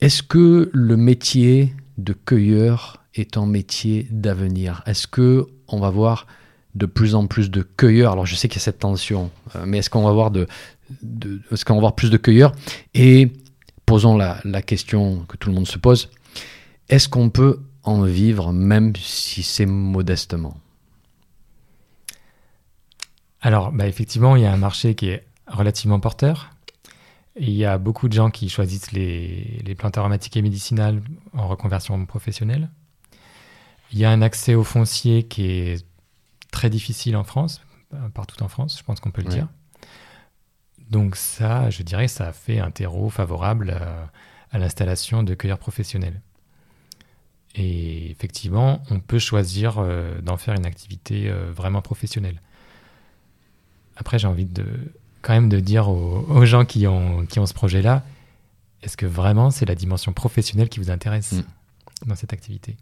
[SPEAKER 1] Est-ce que le métier de cueilleur est un métier d'avenir? Est-ce que on va voir de plus en plus de cueilleurs. Alors je sais qu'il y a cette tension, euh, mais est-ce qu'on va avoir de, est-ce qu'on va avoir plus de cueilleurs? Et posons la, question que tout le monde se pose est-ce qu'on peut en vivre même si c'est modestement?
[SPEAKER 2] Alors, bah effectivement, il y a un marché qui est relativement porteur. Il y a beaucoup de gens qui choisissent les, les plantes aromatiques et médicinales en reconversion professionnelle. Il y a un accès au foncier qui est très difficile en France, euh, partout en France, je pense qu'on peut le dire. Donc ça, je dirais, ça a fait un terreau favorable à, l'installation de cueilleurs professionnels. Et effectivement, on peut choisir euh, d'en faire une activité euh, vraiment professionnelle. Après, j'ai envie de quand même de dire aux, gens qui ont, qui ont ce projet-là, est-ce que vraiment c'est la dimension professionnelle qui vous intéresse mm. dans cette activité?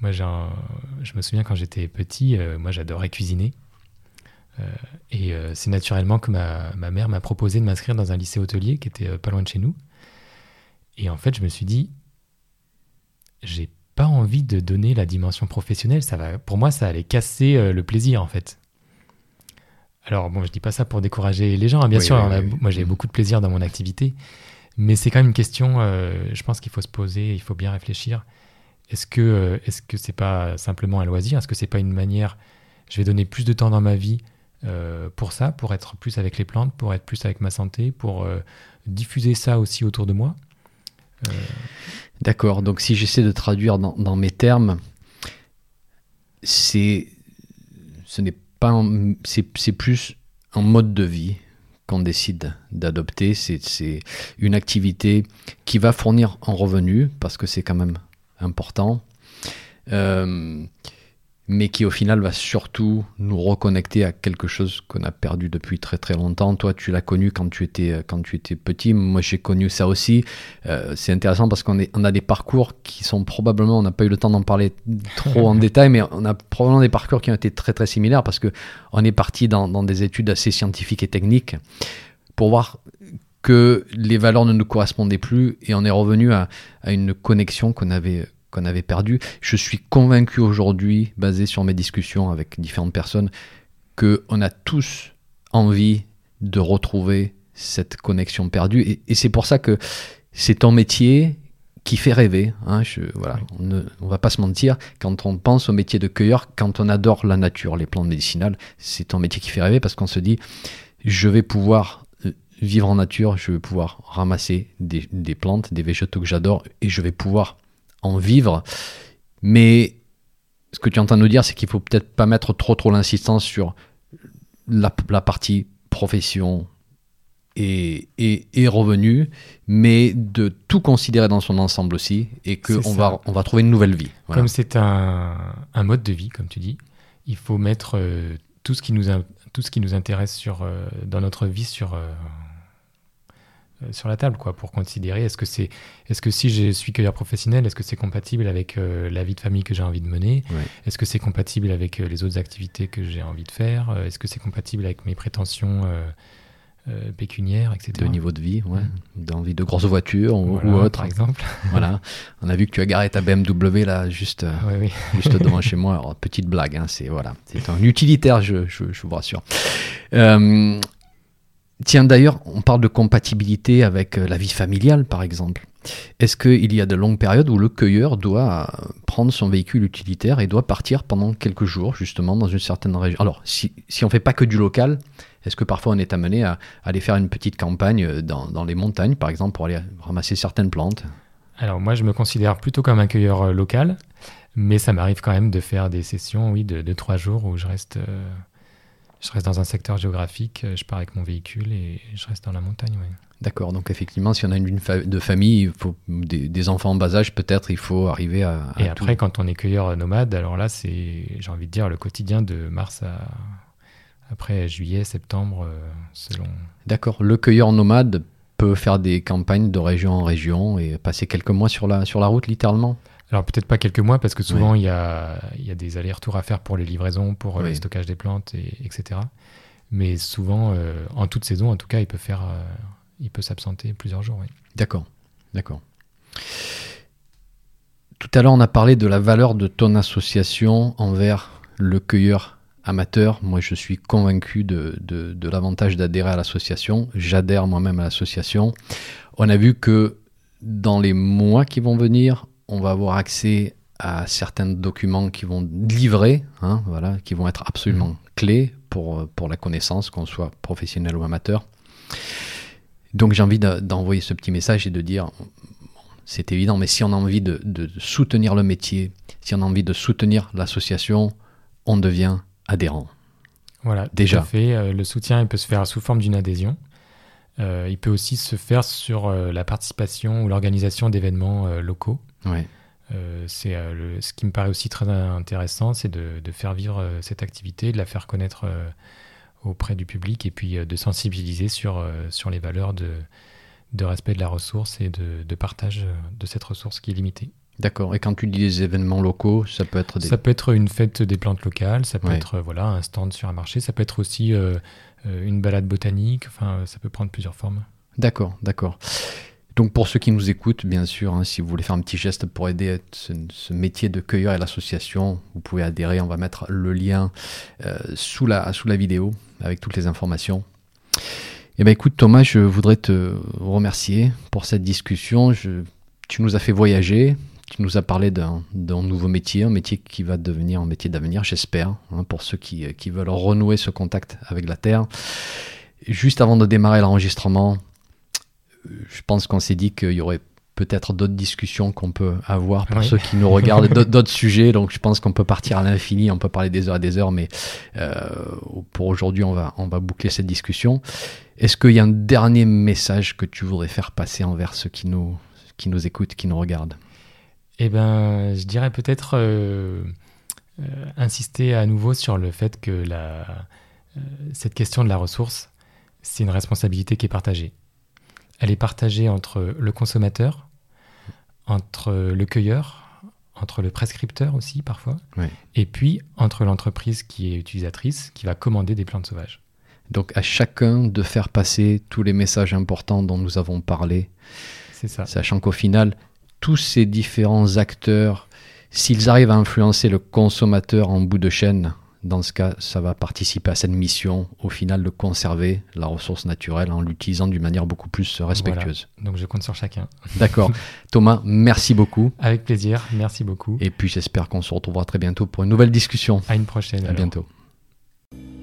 [SPEAKER 2] Moi, je me souviens quand j'étais petit, euh, moi j'adorais cuisiner. Euh, et euh, c'est naturellement que ma, ma mère m'a proposé de m'inscrire dans un lycée hôtelier qui était pas loin de chez nous. Et en fait, je me suis dit, j'ai pas envie de donner la dimension professionnelle. Ça va, pour moi, ça allait casser le plaisir en fait. Alors bon, je dis pas ça pour décourager les gens. Hein. Bien sûr, moi j'ai beaucoup de plaisir dans mon activité, mais c'est quand même une question. je pense qu'il faut se poser, il faut bien réfléchir. Est-ce que euh, est-ce que c'est pas simplement un loisir? Est-ce que c'est pas une manière Je vais donner plus de temps dans ma vie euh, pour ça, pour être plus avec les plantes, pour être plus avec ma santé, pour euh, diffuser ça aussi autour de moi?
[SPEAKER 1] D'accord. Donc si j'essaie de traduire dans, mes termes, c'est ce n'est pas c'est plus un mode de vie qu'on décide d'adopter. C'est une activité qui va fournir un revenu parce que c'est quand même important, euh, mais qui au final va surtout nous reconnecter à quelque chose qu'on a perdu depuis très très longtemps. Toi, tu l'as connu quand tu étais quand tu étais petit. Moi, j'ai connu ça aussi. Euh, c'est intéressant parce qu'on on a des parcours qui sont probablement, on n'a pas eu le temps d'en parler trop en détail, mais on a probablement des parcours qui ont été très très similaires parce que on est parti dans, dans des études assez scientifiques et techniques pour voir que les valeurs ne nous correspondaient plus et on est revenu à, une connexion qu'on avait qu'on avait perdue. Je suis convaincu aujourd'hui, basé sur mes discussions avec différentes personnes, que on a tous envie de retrouver cette connexion perdue et, c'est pour ça que c'est un métier qui fait rêver. Hein, je, voilà, on ne on va pas se mentir. Quand on pense au métier de cueilleur, quand on adore la nature, les plantes médicinales, c'est un métier qui fait rêver parce qu'on se dit, je vais pouvoir vivre en nature, je vais pouvoir ramasser des, plantes, des végétaux que j'adore et je vais pouvoir en vivre. Mais ce que tu entends nous dire, c'est qu'il faut peut-être pas mettre trop trop l'insistance sur la, partie profession, est, est revenu, mais de tout considérer dans son ensemble aussi, et qu'on va, on va trouver une nouvelle vie. Voilà.
[SPEAKER 2] Comme c'est un, un mode de vie, comme tu dis, il faut mettre euh, tout, ce qui nous tout ce qui nous intéresse sur, euh, dans notre vie sur, euh, sur la table, quoi, pour considérer est-ce que, c'est, est-ce que si je suis cueilleur professionnel, est-ce que c'est compatible avec euh, la vie de famille que j'ai envie de mener?
[SPEAKER 1] Ouais.
[SPEAKER 2] Est-ce que c'est compatible avec euh, les autres activités que j'ai envie de faire? Euh, Est-ce que c'est compatible avec mes prétentions euh, euh, pécuniaires, etc.
[SPEAKER 1] de niveau de vie, ouais. d'envie de grosses voitures ou,
[SPEAKER 2] Voilà,
[SPEAKER 1] ou autre.
[SPEAKER 2] Par exemple.
[SPEAKER 1] Voilà. On a vu que tu as garé ta BMW là, juste, euh,
[SPEAKER 2] oui.
[SPEAKER 1] juste devant chez moi. Alors, petite blague, hein, c'est voilà, c'est un utilitaire, je, je, je vous rassure. Tiens, d'ailleurs, on parle de compatibilité avec euh, la vie familiale, par exemple. Est-ce qu'il y a de longues périodes où le cueilleur doit euh, prendre son véhicule utilitaire et doit partir pendant quelques jours, justement, dans une certaine région? Alors, si, si on fait pas que du local, est-ce que parfois on est amené à, aller faire une petite campagne euh, dans, dans les montagnes, par exemple, pour aller ramasser certaines plantes?
[SPEAKER 2] Alors moi, je me considère plutôt comme un cueilleur local, mais ça m'arrive quand même de faire des sessions, oui, de, de trois jours où je reste, je reste dans un secteur géographique, euh, je pars avec mon véhicule et je reste dans la montagne. ouais.
[SPEAKER 1] D'accord, donc effectivement, si on a une fa- de famille, il faut des, des enfants en bas âge, peut-être il faut arriver à. à
[SPEAKER 2] Et
[SPEAKER 1] tout-
[SPEAKER 2] après, quand on est cueilleur nomade, alors là, c'est, j'ai envie de dire, le quotidien de mars à après juillet, septembre, euh, selon.
[SPEAKER 1] D'accord, le cueilleur nomade peut faire des campagnes de région en région et passer quelques mois sur la, sur la route, littéralement?
[SPEAKER 2] Alors peut-être pas quelques mois parce que souvent il y, a, y a des allers-retours à faire pour les livraisons, pour euh,
[SPEAKER 1] Oui.
[SPEAKER 2] le stockage des plantes, et, etc. Mais souvent, euh, en toute saison, en tout cas, il peut faire, euh, il peut s'absenter plusieurs jours. oui.
[SPEAKER 1] D'accord, d'accord. Tout à l'heure, on a parlé de la valeur de ton association envers le cueilleur amateur. Moi, je suis convaincu de, de- de l'avantage d'adhérer à l'association. J'adhère moi-même à l'association. On a vu que dans les mois qui vont venir, on va avoir accès à certains documents qui vont livrer, hein, voilà, qui vont être absolument clés pour, euh, pour la connaissance, qu'on soit professionnel ou amateur. Donc j'ai envie de- d'envoyer ce petit message et de dire, c'est évident, mais si on a envie de, de soutenir le métier, si on a envie de soutenir l'association, on devient adhérent.
[SPEAKER 2] Voilà,
[SPEAKER 1] Déjà.
[SPEAKER 2] Tout à fait. Euh, le soutien, il peut se faire sous forme d'une adhésion. Euh, il peut aussi se faire sur euh, la participation ou l'organisation d'événements euh, locaux.
[SPEAKER 1] Ouais.
[SPEAKER 2] C'est ce qui me paraît aussi très intéressant, c'est de, de faire vivre cette activité, de la faire connaître auprès du public et puis de sensibiliser sur, sur les valeurs de, de respect de la ressource et de, de partage de cette ressource qui est limitée.
[SPEAKER 1] D'accord. Et quand tu dis des événements locaux, ça peut être des...
[SPEAKER 2] Ça peut être une fête des plantes locales, ça peut
[SPEAKER 1] Ouais.
[SPEAKER 2] être voilà, un stand sur un marché, ça peut être aussi euh, une balade botanique, enfin, ça peut prendre plusieurs formes.
[SPEAKER 1] D'accord, d'accord. Donc pour ceux qui nous écoutent, bien sûr, hein, si vous voulez faire un petit geste pour aider ce, ce métier de cueilleur et l'association, vous pouvez adhérer. On va mettre le lien euh, sous, la, sous la vidéo avec toutes les informations. Eh ben écoute Thomas, je voudrais te remercier pour cette discussion. Tu nous as fait voyager, tu nous as parlé d'un nouveau métier, un métier qui va devenir un métier d'avenir, j'espère, hein, pour ceux qui, qui veulent renouer ce contact avec la Terre. Juste avant de démarrer l'enregistrement, je pense qu'on s'est dit qu'il y aurait peut-être d'autres discussions qu'on peut avoir pour
[SPEAKER 2] Oui.
[SPEAKER 1] ceux qui nous regardent, d'autres- d'autres sujets. Donc je pense qu'on peut partir à l'infini, on peut parler des heures et des heures, mais euh, pour aujourd'hui, on va, on va boucler cette discussion. Est-ce qu'il y a un dernier message que tu voudrais faire passer envers ceux qui nous, qui nous écoutent, qui nous regardent?
[SPEAKER 2] Eh ben, je dirais peut-être euh, euh, insister à nouveau sur le fait que la, euh, cette question de la ressource, c'est une responsabilité qui est partagée. Elle est partagée entre le consommateur, entre le cueilleur, entre le prescripteur aussi parfois,
[SPEAKER 1] Ouais.
[SPEAKER 2] et puis entre l'entreprise qui est utilisatrice, qui va commander des plantes sauvages.
[SPEAKER 1] Donc à chacun de faire passer tous les messages importants dont nous avons parlé,
[SPEAKER 2] C'est ça.
[SPEAKER 1] sachant qu'au final, tous ces différents acteurs, s'ils arrivent à influencer le consommateur en bout de chaîne, dans ce cas, ça va participer à cette mission, au final, de conserver la ressource naturelle en l'utilisant d'une manière beaucoup plus respectueuse.
[SPEAKER 2] Donc je compte sur chacun.
[SPEAKER 1] D'accord. Thomas, merci beaucoup.
[SPEAKER 2] Avec plaisir, merci beaucoup.
[SPEAKER 1] Et puis j'espère qu'on se retrouvera très bientôt pour une nouvelle discussion.
[SPEAKER 2] À une prochaine.
[SPEAKER 1] À
[SPEAKER 2] alors.
[SPEAKER 1] bientôt.